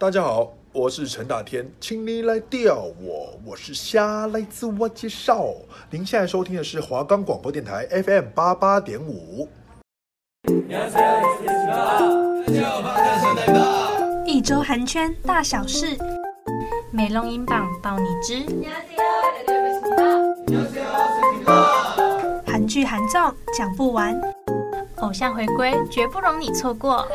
大家好，我是陈大天，请你来钓我，我是虾，来自我介绍。您现在收听的是华冈广播电台 FM 八八点五。一周韩圈大小事，美容音榜报你知。韩剧韩综讲不完，偶像回归绝不容你错过。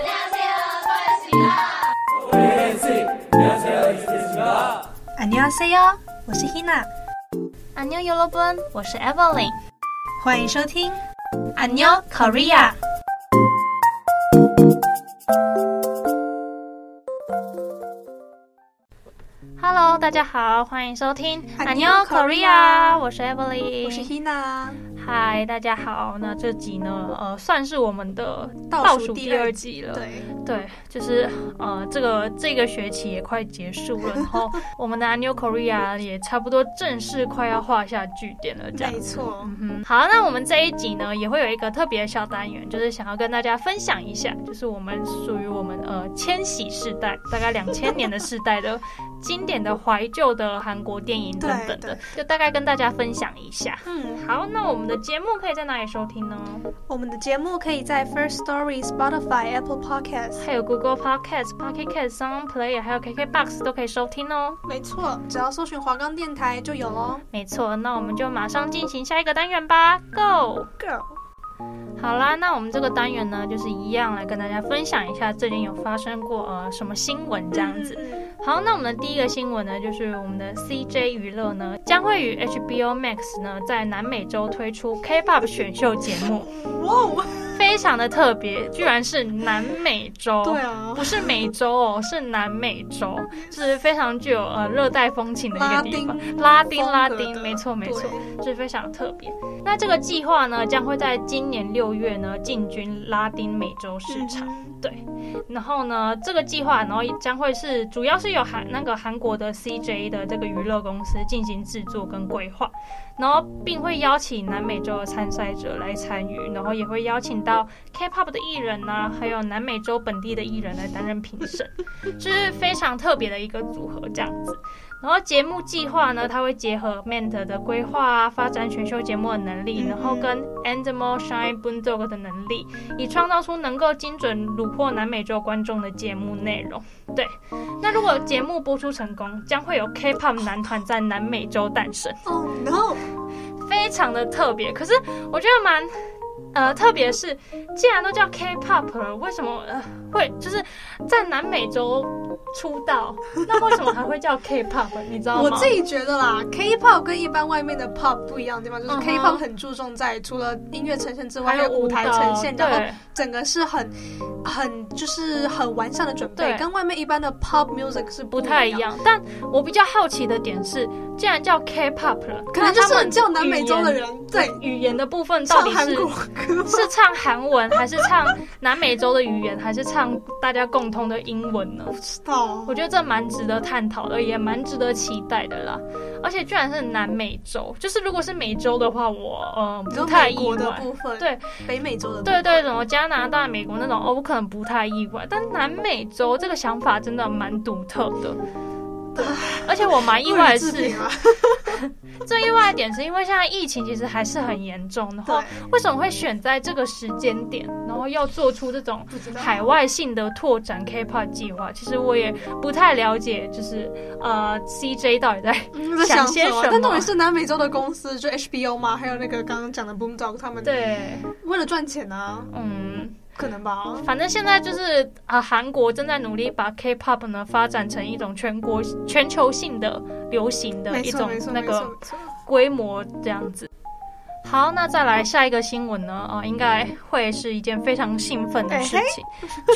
안녕하세요，我是 Hina。안녕여러분，我是 Evelyn。欢迎收听안녕 Korea。 Hello，大家好，欢迎收听안녕 安妞 Korea，我是 Evelyn，我是 Hina。 嗨，大家好。那这集呢，呃，算是我们的倒倒数数第第二二集集了。对，对，就是呃，这个这个学期也快结束了，然后我们的 New Korea 也差不多正式快要画下句点了，这样。没错。嗯哼，好，那我们这一集呢，也会有一个特别的小单元，就是想要跟大家分享一下，就是我们属于我们呃千禧世代，大概两千年的世代的经典的怀旧的韩国电影等等的，就大概跟大家分享一下。嗯，好，那我们的节目可以在哪里收听呢？我们的节目可以在 First Story、Spotify、Apple Podcasts，还有 Google Podcast、Pocket Cast、Sound Player，还有 KKBox 都可以收听哦。没错，只要搜寻华冈电台就有喽。没错，那我们就马上进行下一个单元吧，Go！Go。好啦，那我们这个单元呢，就是一样来跟大家分享一下最近有发生过呃什么新闻这样子。好，那我们的第一个新闻呢，就是我们的 CJ 娱乐呢将会与 HBO Max 呢在南美洲推出 K-pop 选秀节目，非常的特别，居然是南美洲，对啊，不是美洲哦，是南美洲，是非常具有呃热带风情的一个地方，拉丁拉丁，拉丁，没错没错，是非常特别。那这个计划呢，将会在今年六月呢进军拉丁美洲市场，嗯、对。然后呢，这个计划，然后将会是主要是由韩那个韩国的 CJ 的这个娱乐公司进行制作跟规划，然后并会邀请南美洲的参赛者来参与，然后也会邀请到 K-pop 的艺人啊，还有南美洲本地的艺人来担任评审，就是非常特别的一个组合这样子。然后节目计划呢，它会结合 Ment 的规划啊，发展选秀节目的能力，然后跟 Endemol Shine Bulldog 的能力，以创造出能够精准虏获南美洲观众的节目内容。对，那如果节目播出成功，将会有 K-pop 男团在南美洲诞生。哦，no，非常的特别。可是我觉得蛮。呃，特别是既然都叫 K-pop 了，为什么呃会就是在南美洲出道？那为什么还会叫 K-pop？你知道吗？我自己觉得啦，K-pop 跟一般外面的 pop 不一样的地方，就是 K-pop 很注重在除了音乐呈现之外，还有舞台呈现，然后整个是很很就是很完善的准备，对，跟外面一般的 pop music 是不，不太一样。但我比较好奇的点是，既然叫 K-pop 了，可能就是叫南美洲的人对语言的部分到底是。是唱韩文，还是唱南美洲的语言，还是唱大家共通的英文呢？不知道，我觉得这蛮值得探讨的，也蛮值得期待的啦。而且居然是南美洲，就是如果是美洲的话，我呃不太意外。的部分对，北美洲的部分对对，什么加拿大、美国那种，哦，我可能不太意外。但南美洲这个想法真的蛮独特的。而且我蛮意外的是，最意外的点是因为现在疫情其实还是很严重，然后为什么会选在这个时间点，然后要做出这种海外性的拓展 K-pop 计划？其实我也不太了解，就是呃 CJ 到底在想些什么？但重点是南美洲的公司，就 HBO 嘛，还有那个刚刚讲的 Boondogg 他们，对，为了赚钱啊，嗯。可能吧，反正现在就是啊，韩国正在努力把 K-pop 呢发展成一种全国、全球性的流行的一种那个规模这样子。好，那再来下一个新闻呢？啊，应该会是一件非常兴奋的事情。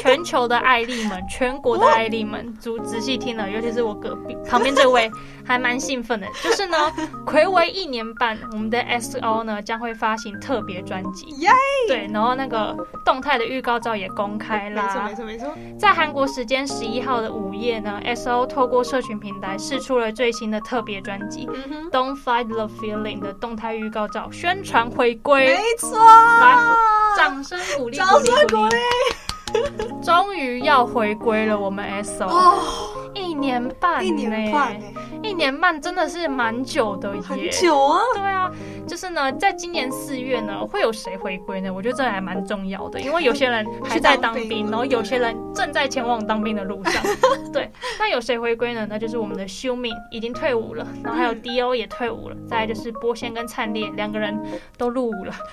全球的爱丽们，全国的爱丽们，仔仔细听了，尤其是我隔壁旁边这位，还蛮兴奋的。就是呢，睽违一年半，我们的 S.O 呢将会发行特别专辑。耶！对，然后那个动态的预告照也公开啦。没错，没错，没错。在韩国时间十一号的午夜呢，S.O 透过社群平台试出了最新的特别专辑《Don't Fight the Feeling》的动态预告照，宣传回归，没错，来，掌声鼓励，掌声鼓励。终于要回归了，我们 S O。哦，一年半，一年半，一年半真的是蛮久的耶，很久啊。对啊，就是呢，在今年四月呢，会有谁回归呢？我觉得这还蛮重要的，因为有些人还在当兵，然后有些人正在前往当兵的路上。对，那有谁回归呢？那就是我们的修敏已经退伍了，然后还有 D O 也退伍了，再来就是波仙跟灿烈两个人都入伍了。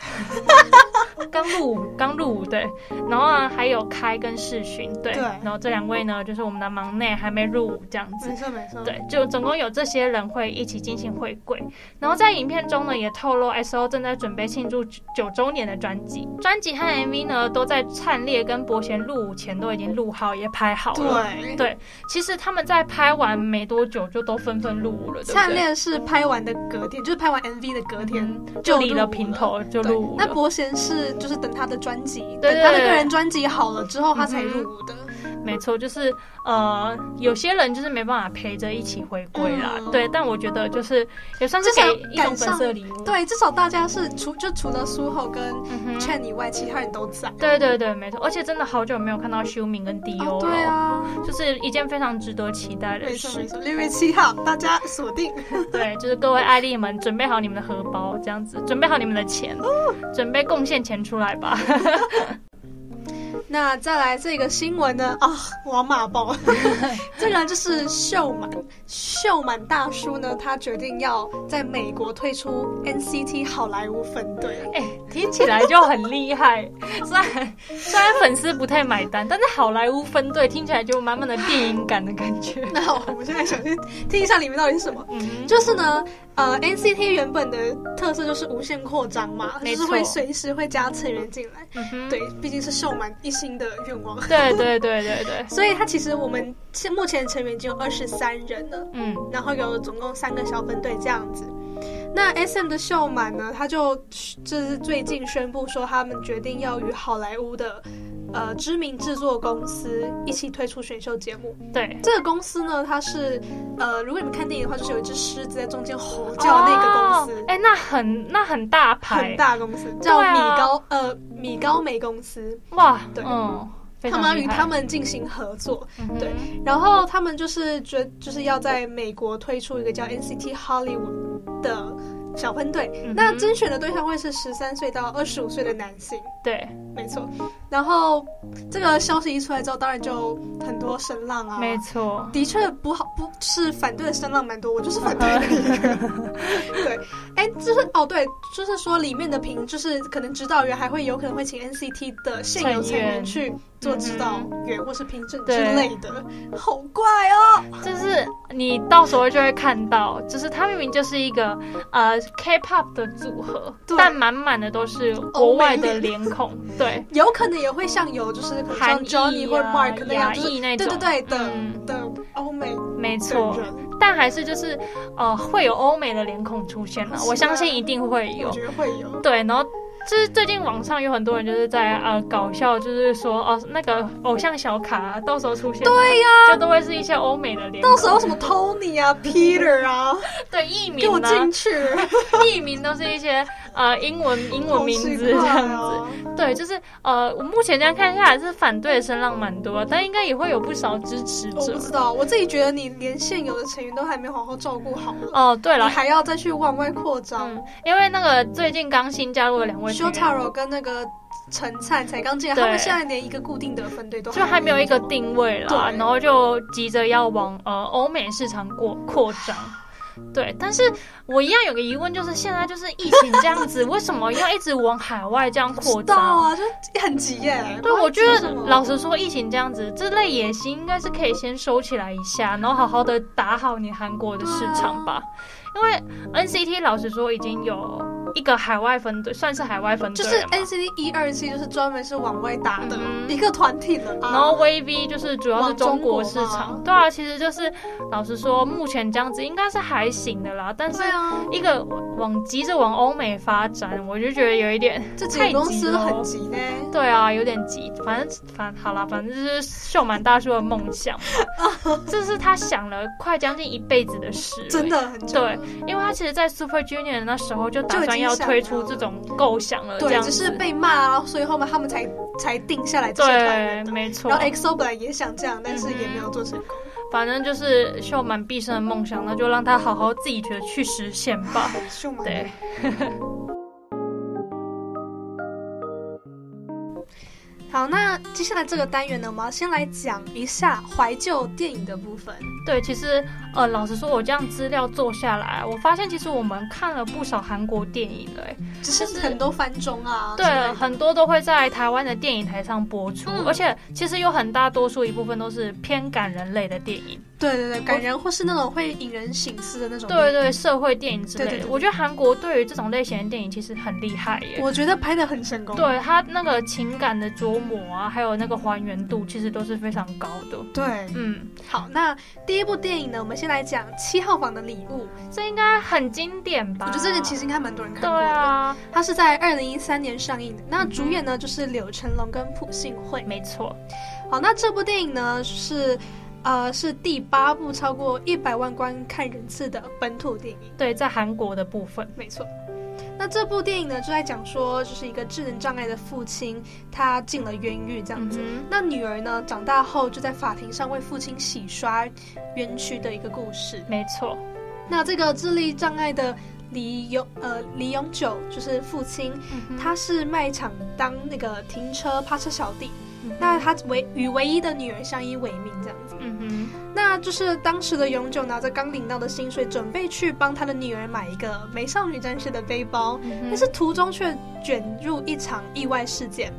刚入伍，刚入伍，对，然后呢，还有开跟世勋，对，对，然后这两位呢，就是我们的忙内还没入伍，这样子，没错没错，对，就总共有这些人会一起进行回归，然后在影片中呢，也透露 S.O 正在准备庆祝九周年的专辑，专辑和 MV 呢，都在灿烈跟伯贤入伍前都已经录好，也拍好了，对，对，其实他们在拍完没多久就都纷纷入伍了，灿烈是拍完的隔天，就是拍完 MV 的隔天就理了平头就入伍，那伯贤是就是等他的专辑，对，他的个人专辑好了之后，他才入伍的。嗯、没错，就是呃，有些人就是没办法陪着一起回归啦，嗯、对。但我觉得就是也算是给一种粉色礼物，对，至少大家是除就除了苏后跟 Chen 以外，其他人都在。对对对，没错。而且真的好久没有看到修敏跟 D.O 了，哦，对啊，就是一件非常值得期待的事。没错，六月七号大家锁定。对，就是各位爱丽们准备好你们的荷包，这样子准备好你们的钱，哦、准备贡献钱出来吧。那再来这个新闻呢？啊，我要骂爆！这个就是秀满，秀满大叔呢，他决定要在美国推出 NCT 好莱坞分队。哎、欸，听起来就很厉害。虽然虽然粉丝不太买单，但是好莱坞分队听起来就满满的电影感的感觉。那好，我们现在想去听一下里面到底是什么。嗯，就是呢。呃，NCT 原本的特色就是无限扩张嘛，就是会随时会加成员进来。嗯哼，对，毕竟是秀满一心的愿望。对对对对对。所以他其实我们现目前成员已经有二十三人了。嗯，然后有总共三个小分队这样子。那 SM 的秀满呢，他就就是最近宣布说，他们决定要与好莱坞的。呃，知名制作公司一起推出选秀节目。对，这个公司呢，它是呃，如果你们看电影的话，就是有一只狮子在中间吼叫那个公司。哎、哦，那很那很大牌，很大公司，叫米高、啊、呃米高梅公司。哇，对，嗯，他们与他们进行合作，对，然后他们就是觉就是要在美国推出一个叫 NCT Hollywood 的。小分队，那甄选的对象会是十三岁到二十五岁的男性。对，没错。然后这个消息一出来之后，当然就很多声浪啊。没错，的确不好，不是反对的声浪蛮多。我就是反对的一个。对，哎，就是哦，对，就是说里面的评，就是可能指导员还会有可能会请 NCT 的现有成员去。做指导员或是评审之类的，好怪哦！就是你到时候就会看到，就是他明明就是一个呃 K-pop 的组合，但满满的都是国外的脸孔，美 对，有可能也会像有就是像 Johnny 或 Mark 那样，那种，对对对的、嗯、的欧美，没错，但还是就是呃会有欧美的脸孔出现了，啊、我相信一定会有，我觉得会有，对，然后。就是最近网上有很多人就是在呃搞笑，就是说哦那个偶像小卡、啊、到时候出现，对呀、啊，就都会是一些欧美的脸。到时候什么 Tony 啊、Peter 啊，对艺名、啊、给我进去，艺名都是一些呃英文英文名字这样子。哦、对，就是呃我目前这样看下来是反对的声浪蛮多，但应该也会有不少支持者。我不知道，我自己觉得你连现有的成员都还没好好照顾好了。哦，对了，你还要再去往外扩张、嗯，因为那个最近刚新加入的两位。Shotaro 跟那个陈灿才刚进来，他们现在连一个固定的分队都还就还没有一个定位了，对然后就急着要往呃欧美市场过扩张。对，但是我一样有个疑问，就是现在就是疫情这样子，为什么要一直往海外这样扩张啊？就很急耶。对，我觉得老实说，疫情这样子，这类野心应该是可以先收起来一下，然后好好的打好你韩国的市场吧。因为 NCT 老实说已经有一个海外分队，算是海外分队，就是 NCT 一二七，就是专门是往外打的一个团体了。然后 VV 就是主要是中国市场，对啊，其实就是老实说，目前这样子应该是还行的啦。但是一个往急着往欧美发展，我就觉得有一点太急了。很急呢。对啊，有点急。反正反好啦，反正就是秀满大叔的梦想，这是他想了快将近一辈子的事，真的很。对。因为他其实，在 Super Junior 那时候就打算要要推出这种构想了，对，只是被骂，啊所以后面他们才才定下来这些团员的，没错。然后 EXO 本来也想这样，但是也没有做成功。嗯、反正就是秀满毕生的梦想，那就让他好好自己觉得去实现吧。秀满对。好，那接下来这个单元呢，我们要先来讲一下怀旧电影的部分。对，其实呃，老实说，我这样资料做下来，我发现其实我们看了不少韩国电影了，哎，只是很多番中啊，对，很多都会在台湾的电影台上播出，嗯、而且其实有很大多数一部分都是偏感人类的电影。对对对，感人或是那种会引人醒思的那种。对对，社会电影之类的。对对对对，我觉得韩国对于这种类型的电影其实很厉害耶。我觉得拍的很成功。对，他那个情感的琢磨啊，还有那个还原度，其实都是非常高的。对，嗯，好，那第一部电影呢，我们先来讲《七号房的礼物》，这应该很经典吧？我觉得这个其实应该蛮多人看过的。对啊，它是在二零一三年上映的。那主演呢，就是柳成龙跟朴信惠。没错。好，那这部电影呢是。呃，是第八部超过一百万观看人次的本土电影。对，在韩国的部分，没错。那这部电影呢，就在讲说，就是一个智能障碍的父亲，他进了冤狱这样子。嗯、那女儿呢，长大后就在法庭上为父亲洗刷冤屈的一个故事。没错。那这个智力障碍的李永呃李永久，就是父亲，嗯、他是卖场当那个停车趴车小弟。那他唯与唯一的女儿相依为命，这样子。嗯哼，那就是当时的永久拿着刚领到的薪水，准备去帮他的女儿买一个美少女战士的背包，嗯、但是途中却卷入一场意外事件。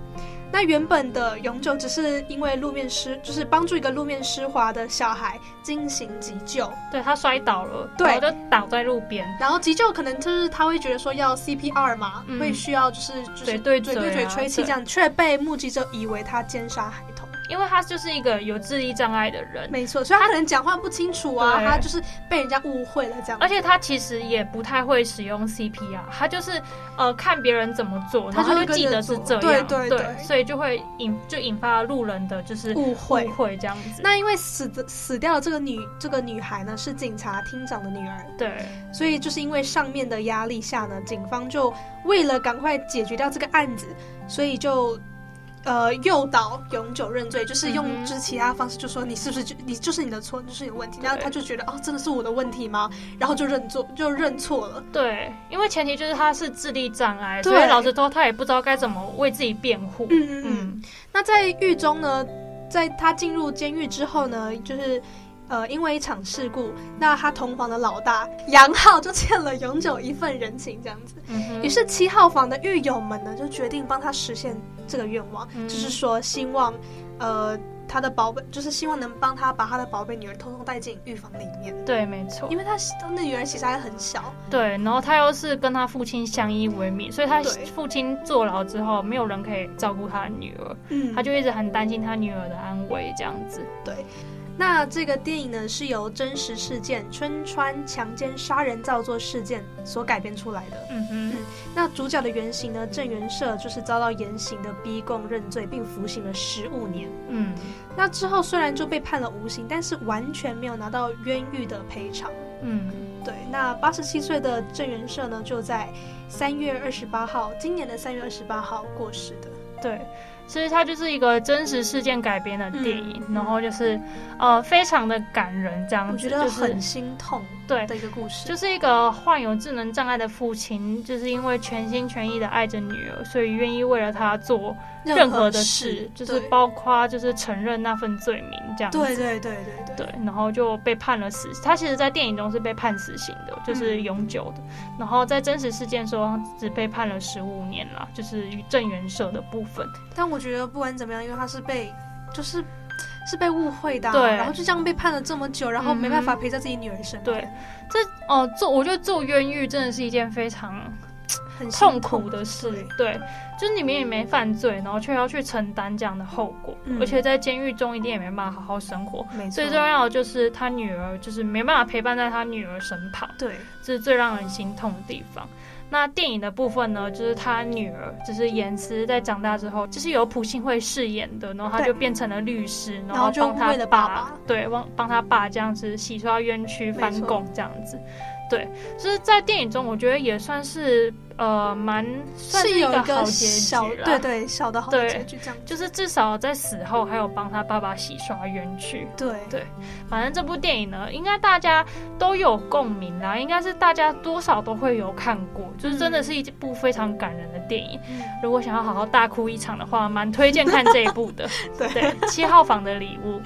那原本的永久只是因为路面湿，就是帮助一个路面湿滑的小孩进行急救，对，他摔倒了，对，然后就倒在路边。然后急救可能就是他会觉得说要 CPR 嘛，嗯、会需要就是就是对嘴对嘴吹气这样，却被目击者以为他奸杀孩童。因为他就是一个有智力障碍的人，没错，所以他可能讲话不清楚啊，他，就是被人家误会了这样。而且他其实也不太会使用 CPR，他就是呃看别人怎么做，他就会记得是这样，对对对，所以就会引就引发了路人的就是误会误会这样子。那因为死的死掉的这个女这个女孩呢是警察厅长的女儿，对，所以就是因为上面的压力下呢，警方就为了赶快解决掉这个案子，所以就。呃，诱导永久认罪，就是用就是其他方式，就说你是不是就你就是你的错，就是有问题。然后他就觉得哦，真的是我的问题吗？然后就认错，就认错了。对，因为前提就是他是智力障碍，所以老实说他也不知道该怎么为自己辩护。嗯嗯嗯。那在狱中呢，在他进入监狱之后呢，就是。呃，因为一场事故，那他同房的老大杨浩就欠了永久一份人情，这样子。嗯。于是七号房的狱友们呢，就决定帮他实现这个愿望，嗯、就是说希望，呃，他的宝贝，就是希望能帮他把他的宝贝女儿偷偷带进狱房里面。对，没错。因为他那女儿其实还很小。对，然后他又是跟他父亲相依为命，所以他父亲坐牢之后，没有人可以照顾他的女儿。嗯。他就一直很担心他女儿的安危，这样子。对。那这个电影呢，是由真实事件春川强奸杀人造作事件所改编出来的。嗯哼，嗯，那主角的原型呢，郑元社就是遭到严刑的逼供认罪，并服刑了十五年。嗯，那之后虽然就被判了无刑，但是完全没有拿到冤狱的赔偿。嗯，对。那八十七岁的郑元社呢，就在三月二十八号，今年的三月二十八号过世的。对。其实它就是一个真实事件改编的电影，嗯、然后就是，呃，非常的感人，这样子，我觉得很心痛，对的一个故事，就是一个患有智能障碍的父亲，就是因为全心全意的爱着女儿，所以愿意为了她做。任何的事，就是包括就是承认那份罪名这样子，对对对对对，对，然后就被判了死。他其实，在电影中是被判死刑的，就是永久的。嗯、然后在真实事件中只被判了十五年了，就是与郑元社的部分。但我觉得不管怎么样，因为他是被就是是被误会的、啊，对，然后就这样被判了这么久，然后没办法陪在自己女儿身边。对，这哦、呃，做我觉得做冤狱真的是一件非常。很痛苦的事，对，就是你们也没犯罪，然后却要去承担这样的后果，嗯、而且在监狱中一定也没办法好好生活。没错。最重要的就是他女儿，就是没办法陪伴在他女儿身旁，对，这是最让人心痛的地方。那电影的部分呢，就是他女儿，就是言辞在长大之后，就是由朴信惠饰演的，然后他就变成了律师，然后帮他爸对，帮帮他爸这样子洗刷冤屈、翻供这样子。对，就是在电影中，我觉得也算是呃蛮算是一个好结局了，对对，小的好结局这样，就是至少在死后还有帮他爸爸洗刷冤屈。对对，反正这部电影呢，应该大家都有共鸣啦，应该是大家多少都会有看过，就是真的是一部非常感人的电影。嗯、如果想要好好大哭一场的话，蛮推荐看这一部的。对对，七号房的礼物。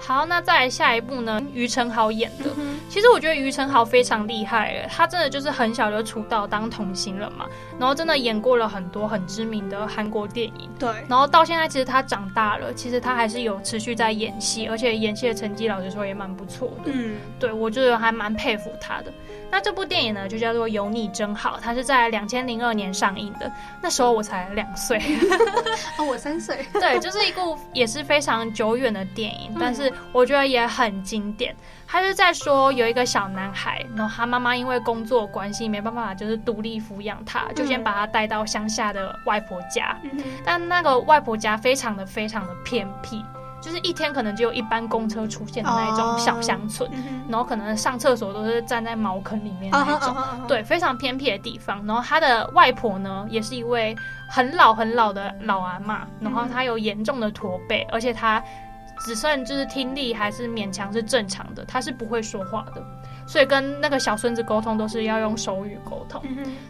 好，那再来下一部呢？于承豪演的，嗯、其实我觉得于承豪非常厉害，他真的就是很小就出道当童星了嘛，然后真的演过了很多很知名的韩国电影，对，然后到现在其实他长大了，其实他还是有持续在演戏，而且演戏的成绩老实说也蛮不错的，嗯，对，我觉得还蛮佩服他的。那这部电影呢，就叫做《有你真好》，它是在两千零二年上映的。那时候我才两岁，哦，我三岁。对，就是一部也是非常久远的电影，但是我觉得也很经典。他是在说有一个小男孩，然后他妈妈因为工作关系没办法，就是独立抚养他，就先把他带到乡下的外婆家。但那个外婆家非常的非常的偏僻。就是一天可能只有一班公车出现的那一种小乡村，然后可能上厕所都是站在茅坑里面那一种，对，非常偏僻的地方。然后他的外婆呢，也是一位很老很老的老阿妈，然后她有严重的驼背，而且她只算就是听力还是勉强是正常的，她是不会说话的。所以跟那个小孙子沟通都是要用手语沟通。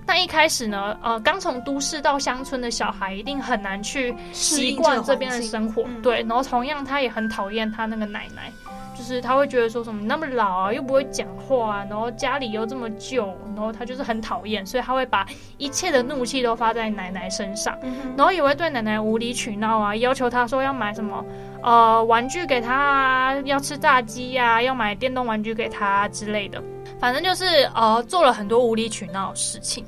但一开始呢，呃，刚从都市到乡村的小孩一定很难去习惯这边的生活。对，然后同样他也很讨厌他那个奶奶，就是他会觉得说什么那么老啊，又不会讲话啊，然后家里又这么旧，然后他就是很讨厌，所以他会把一切的怒气都发在奶奶身上，然后也会对奶奶无理取闹啊，要求他说要买什么。呃，玩具给他啊，要吃炸鸡呀，要买电动玩具给他之类的，反正就是呃，做了很多无理取闹的事情。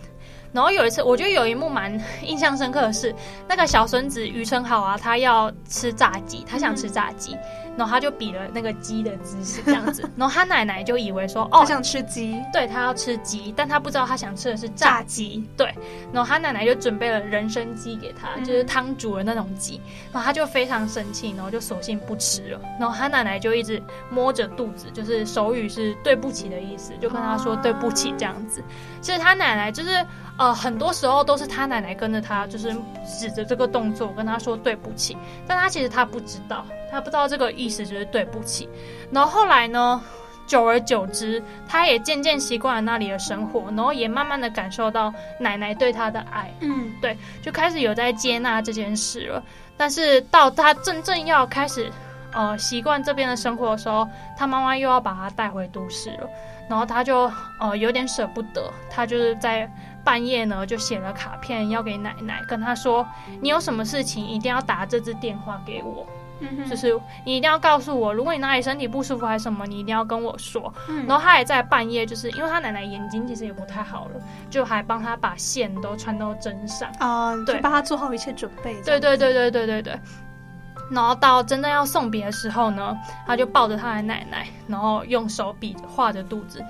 然后有一次，我觉得有一幕蛮印象深刻的是，那个小孙子于承好啊，他要吃炸鸡，他想吃炸鸡。嗯然后他就比了那个鸡的姿势，这样子。然后他奶奶就以为说，哦，他想吃鸡，对，他要吃鸡，但他不知道他想吃的是炸鸡，对。然后他奶奶就准备了人参鸡给他，嗯、就是汤煮的那种鸡。然后他就非常生气，然后就索性不吃了。然后他奶奶就一直摸着肚子，就是手语是对不起的意思，就跟他说对不起这样子。其实他奶奶就是呃，很多时候都是他奶奶跟着他，就是指着这个动作跟他说对不起，但他其实他不知道。他不知道这个意思，就是对不起。然后后来呢，久而久之，他也渐渐习惯了那里的生活，然后也慢慢的感受到奶奶对他的爱。嗯，对，就开始有在接纳这件事了。但是到他真正要开始呃习惯这边的生活的时候，他妈妈又要把他带回都市了。然后他就呃有点舍不得，他就是在半夜呢就写了卡片要给奶奶，跟他说：“你有什么事情一定要打这支电话给我。”就是你一定要告诉我，如果你哪里身体不舒服还是什么，你一定要跟我说。嗯、然后他也在半夜，就是因为他奶奶眼睛其实也不太好了，就还帮他把线都穿到针上啊，对，帮他做好一切准备。对对对对对对对。然后到真正要送别的时候呢，他就抱着他的奶奶，然后用手比划着肚子，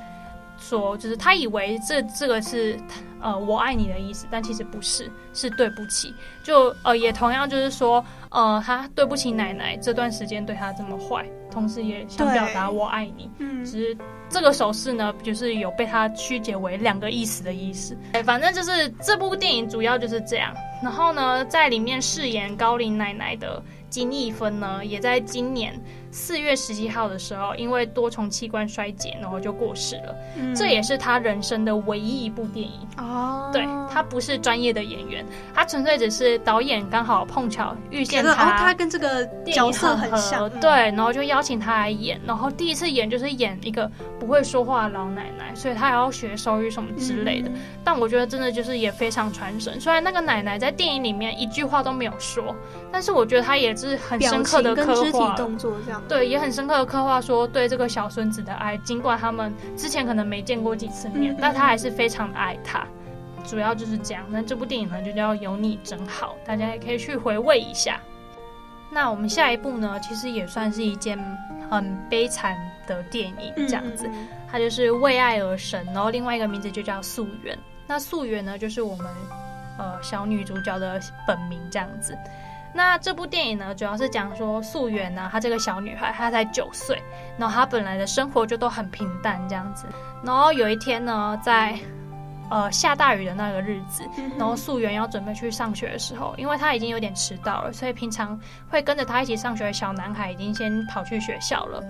说就是他以为这这个是。呃，我爱你的意思，但其实不是，是对不起。就呃，也同样就是说，呃，他对不起奶奶这段时间对他这么坏，同时也想表达我爱你。嗯，只是这个手势呢，就是有被他曲解为两个意思的意思。哎，反正就是这部电影主要就是这样。然后呢，在里面饰演高龄奶奶的金义芬呢，也在今年。四月十七号的时候，因为多重器官衰竭，然后就过世了。嗯、这也是他人生的唯一一部电影哦。对，他不是专业的演员，他纯粹只是导演刚好碰巧遇见他，哦，他跟这个角色很像。对，然后就邀请他来演，然后第一次演就是演一个不会说话的老奶奶，所以他还要学手语什么之类的。嗯、但我觉得真的就是也非常传神。虽然那个奶奶在电影里面一句话都没有说，但是我觉得他也是很深刻的刻画，肢体动作这样。对，也很深刻的刻画说对这个小孙子的爱，尽管他们之前可能没见过几次面，嗯、但他还是非常的爱他。主要就是这样。那这部电影呢，就叫《有你真好》，大家也可以去回味一下。那我们下一部呢，其实也算是一件很悲惨的电影，这样子，嗯、它就是为爱而生，然后另外一个名字就叫素媛。那素媛呢，就是我们呃小女主角的本名，这样子。那这部电影呢，主要是讲说素媛呢，她这个小女孩，她才九岁，然后她本来的生活就都很平淡这样子。然后有一天呢，在呃下大雨的那个日子，然后素媛要准备去上学的时候，因为她已经有点迟到了，所以平常会跟着她一起上学的小男孩已经先跑去学校了。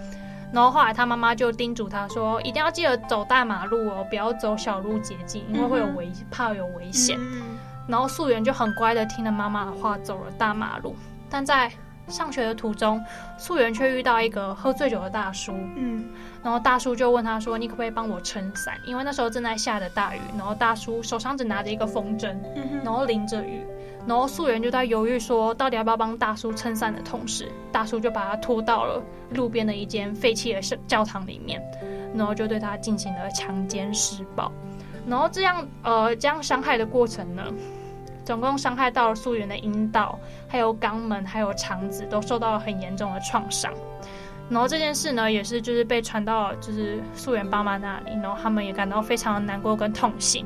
然后后来他妈妈就叮嘱他说：“一定要记得走大马路哦，不要走小路捷径，因为会有危，怕有危险。”然后素媛就很乖的听了妈妈的话，走了大马路。但在上学的途中，素媛却遇到一个喝醉酒的大叔。嗯，然后大叔就问他说：“你可不可以帮我撑伞？因为那时候正在下着大雨。”然后大叔手上只拿着一个风筝，然后淋着雨。然后素媛就在犹豫说，到底要不要帮大叔撑伞的同时，大叔就把他拖到了路边的一间废弃的教堂里面，然后就对他进行了强奸施暴。然后这样呃这样伤害的过程呢，总共伤害到了素媛的阴道、还有肛门、还有肠子都受到了很严重的创伤。然后这件事呢，也是就是被传到就是素媛爸妈那里，然后他们也感到非常的难过跟痛心。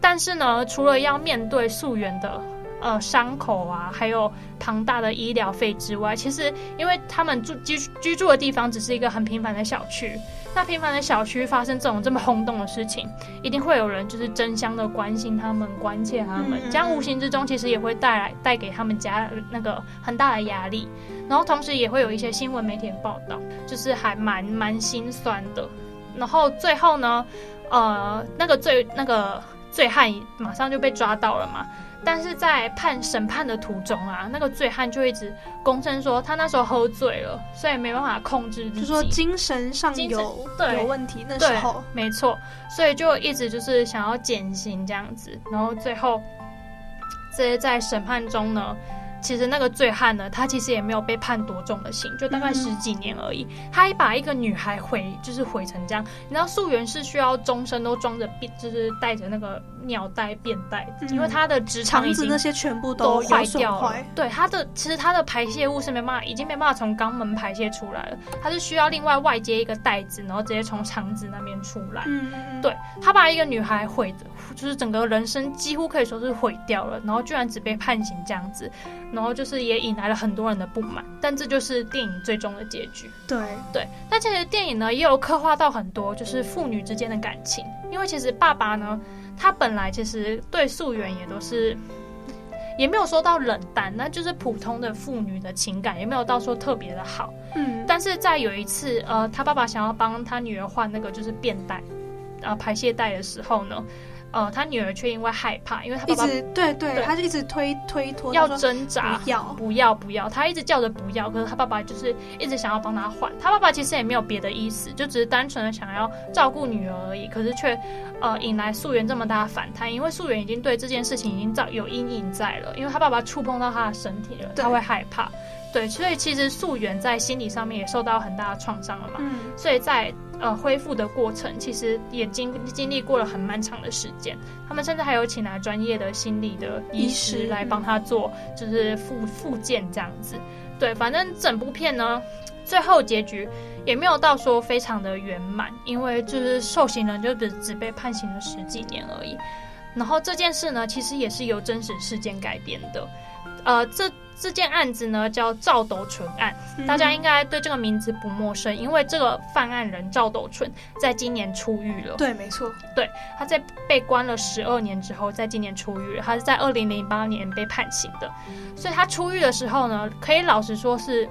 但是呢，除了要面对素媛的呃，伤口啊，还有庞大的医疗费之外，其实因为他们住居居住的地方只是一个很平凡的小区，那平凡的小区发生这种这么轰动的事情，一定会有人就是争相的关心他们、关切他们，这样无形之中其实也会带来带给他们家那个很大的压力，然后同时也会有一些新闻媒体的报道，就是还蛮蛮心酸的。然后最后呢，呃，那个罪那个醉汉马上就被抓到了嘛。但是在判审判的途中啊，那个醉汉就一直公称说他那时候喝醉了，所以没办法控制自己，就说精神上有对有问题。那时候没错，所以就一直就是想要减刑这样子，然后最后这些在审判中呢。其实那个醉汉呢，他其实也没有被判多重的刑，就大概十几年而已。嗯、他还把一个女孩毁，就是毁成这样。你知道素媛是需要终身都装着便，就是带着那个尿袋、便袋，嗯、因为他的直肠已经那些全部都坏掉了。对，他的其实他的排泄物是没办法，已经没办法从肛门排泄出来了。他是需要另外外接一个袋子，然后直接从肠子那边出来。嗯，对，他把一个女孩毁，就是整个人生几乎可以说是毁掉了，然后居然只被判刑这样子。然后就是也引来了很多人的不满，但这就是电影最终的结局。对对，但其实电影呢也有刻画到很多就是父女之间的感情，因为其实爸爸呢，他本来其实对素媛也都是，也没有说到冷淡，那就是普通的父女的情感，也没有到说特别的好。嗯，但是在有一次，呃，他爸爸想要帮他女儿换那个就是便袋，呃，排泄袋的时候呢。呃，他女儿却因为害怕，因为他爸爸一直对对，对他就一直推推脱，要挣扎，不要不要不要，他一直叫着不要，可是他爸爸就是一直想要帮他换，他爸爸其实也没有别的意思，就只是单纯的想要照顾女儿而已，可是却呃引来素媛这么大的反弹，因为素媛已经对这件事情已经造有阴影在了，因为他爸爸触碰到他的身体了，他会害怕。对，所以其实素媛在心理上面也受到很大的创伤了嘛。嗯。所以在呃恢复的过程，其实也经经历过了很漫长的时间。他们甚至还有请来专业的心理的医师来帮他做，就是复复健这样子。对，反正整部片呢，最后结局也没有到说非常的圆满，因为就是受刑人就只只被判刑了十几年而已。然后这件事呢，其实也是由真实事件改编的。呃，这。这件案子呢叫赵斗淳案，大家应该对这个名字不陌生，因为这个犯案人赵斗淳在今年出狱了。对，没错，对，他在被关了十二年之后，在今年出狱了。他是在二零零八年被判刑的，所以他出狱的时候呢，可以老实说是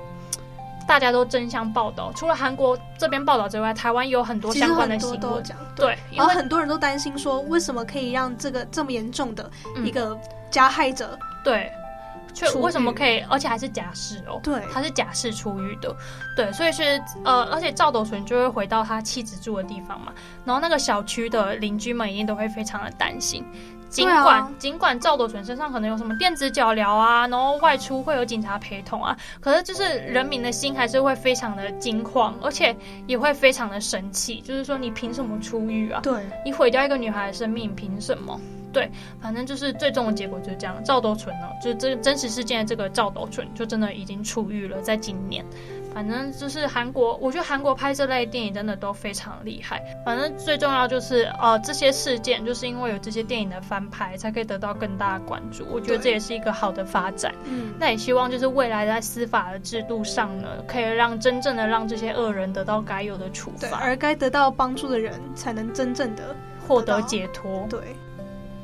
大家都争相报道，除了韩国这边报道之外，台湾有很多相关的新闻。对，对，然后很多人都担心说，为什么可以让这个这么严重的一个加害者？嗯、对。却为什么可以，而且还是假释哦？对，他是假释出狱的，对，所以是呃，而且赵斗淳就会回到他妻子住的地方嘛，然后那个小区的邻居们一定都会非常的担心，尽管、啊、尽管赵斗淳身上可能有什么电子脚镣啊，然后外出会有警察陪同啊，可是就是人民的心还是会非常的惊慌，而且也会非常的生气，就是说你凭什么出狱啊？对，你毁掉一个女孩的生命，凭什么？对，反正就是最终的结果就是这样。赵斗淳呢，就是这个真实事件的这个赵斗淳，就真的已经出狱了，在今年。反正就是韩国，我觉得韩国拍这类电影真的都非常厉害。反正最重要就是，呃，这些事件就是因为有这些电影的翻拍，才可以得到更大的关注。我觉得这也是一个好的发展。嗯，那也希望就是未来在司法的制度上呢，可以让真正的让这些恶人得到该有的处罚，而该得到帮助的人才能真正的获得解脱。对。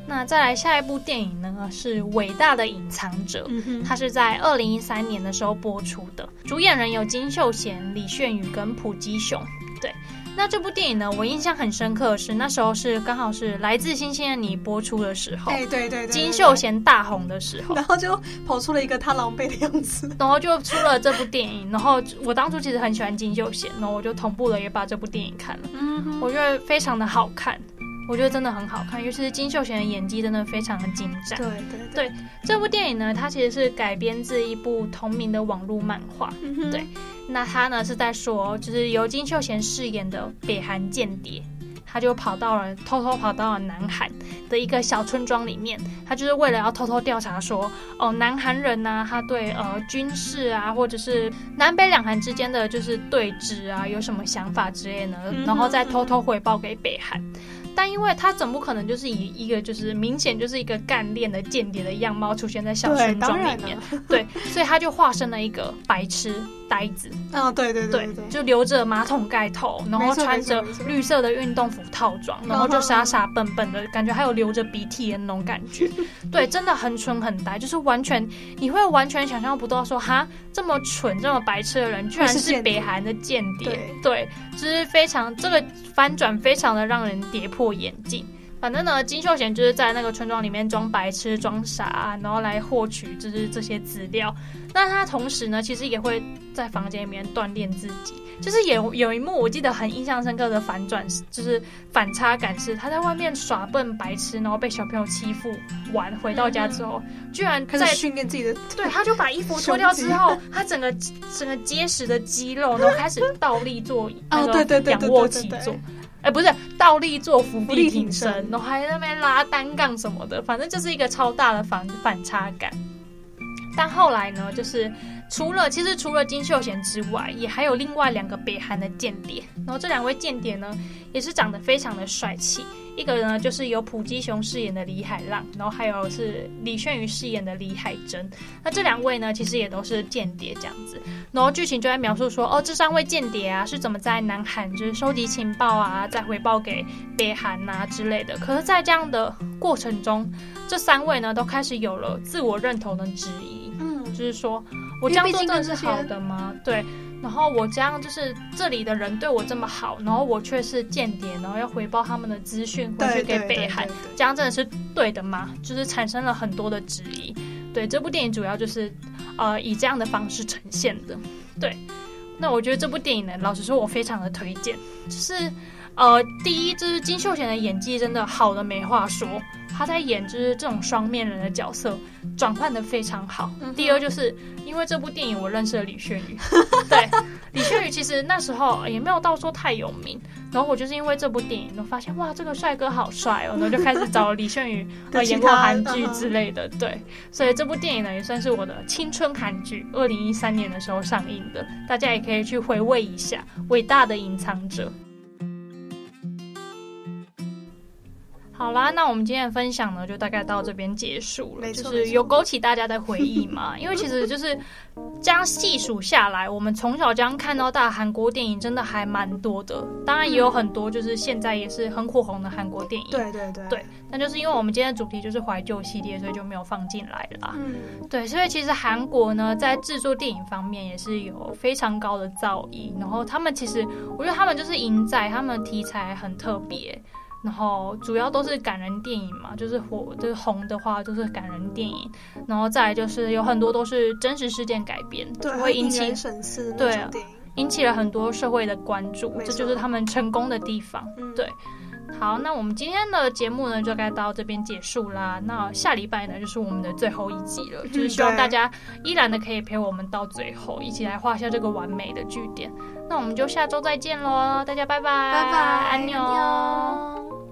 那再来下一部电影呢，是《伟大的隐藏者》，它是在二零一三年的时候播出的，主演人有金秀贤、李炫宇跟朴基雄。对，那这部电影呢，我印象很深刻的是那时候是刚好是《来自星星的你》播出的时候，哎，对对对，金秀贤大红的时候，然后就跑出了一个他狼狈的样子，然后就出了这部电影。然后我当初其实很喜欢金秀贤，然后我就同步了也把这部电影看了，嗯，我觉得非常的好看。我觉得真的很好看，尤其是金秀贤的演技真的非常的精湛。对对对，对，这部电影呢，它其实是改编自一部同名的网络漫画。嗯。对，那他呢是在说，就是由金秀贤饰演的北韩间谍，他就跑到了偷偷跑到了南韩的一个小村庄里面，他就是为了要偷偷调查说，哦，南韩人呢、啊，他对呃军事啊，或者是南北两韩之间的就是对峙啊，有什么想法之类的，然后再偷偷回报给北韩。但因为他总不可能就是以一个就是明显就是一个干练的间谍的样貌出现在小村庄里面，对，所以他就化身了一个白痴。呆子，啊、哦，对对对，就留着马桶盖头，然后穿着绿色的运动服套装，然后就傻傻笨笨的感觉，还有流着鼻涕的那种感觉，对，真的很蠢很呆，就是完全你会完全想象不到说，哈，这么蠢这么白痴的人，居然是北韩的间谍，对，对，就是非常这个翻转非常的让人跌破眼镜。反正呢，金秀贤就是在那个村庄里面装白痴、装傻，然后来获取就是这些资料。那他同时呢，其实也会在房间里面锻炼自己。就是有有一幕我记得很印象深刻的反转，就是反差感是他在外面耍笨白痴，然后被小朋友欺负完，回到家之后，嗯、居然在训练自己的。对，他就把衣服脱掉之后，他整个整个结实的肌肉，然后开始倒立做 那个仰卧起坐。哎，不是倒立做伏地挺身，然后还在那边拉单杠什么的，反正就是一个超大的反反差感。但后来呢，就是。除了其实除了金秀贤之外，也还有另外两个北韩的间谍。然后这两位间谍呢，也是长得非常的帅气。一个呢就是由朴基雄饰演的李海浪，然后还有是李炫宇饰演的李海珍。那这两位呢，其实也都是间谍这样子。然后剧情就在描述说，哦，这三位间谍啊是怎么在南韩就是收集情报啊，再回报给北韩啊之类的。可是，在这样的过程中，这三位呢都开始有了自我认同的质疑。嗯，就是说。我这样做真的是好的吗？对，然后我这样就是这里的人对我这么好，然后我却是间谍，然后要回报他们的资讯回去给北韩，这样真的是对的吗？就是产生了很多的质疑。对，这部电影主要就是呃以这样的方式呈现的。对，那我觉得这部电影呢，老实说，我非常的推荐。就是呃，第一就是金秀贤的演技真的好的没话说。他在演就是这种双面人的角色，转换的非常好。嗯、第二就是因为这部电影，我认识了李炫宇。对，李炫宇其实那时候也没有到说太有名，然后我就是因为这部电影，我发现哇，这个帅哥好帅哦，然后就开始找李炫宇 演过韩剧之类的。对，所以这部电影呢也算是我的青春韩剧，二零一三年的时候上映的，大家也可以去回味一下《伟大的隐藏者》。好啦，那我们今天的分享呢，就大概到这边结束了。就是有勾起大家的回忆嘛，因为其实就是这样细数下来，我们从小这样看到大韩国电影真的还蛮多的。当然也有很多就是现在也是很火红的韩国电影。对对对。对，那就是因为我们今天的主题就是怀旧系列，所以就没有放进来了。嗯。对，所以其实韩国呢，在制作电影方面也是有非常高的造诣。然后他们其实，我觉得他们就是赢在他们题材很特别。然后主要都是感人电影嘛，就是火就是红的话就是感人电影，然后再来就是有很多都是真实事件改编，对，会引起对啊，对，引起了很多社会的关注，这就是他们成功的地方。对，好，那我们今天的节目呢就该到这边结束啦。那下礼拜呢就是我们的最后一集了，就是希望大家依然的可以陪我们到最后，一起来画下这个完美的句点。那我们就下周再见喽，大家拜拜，拜拜，安妞。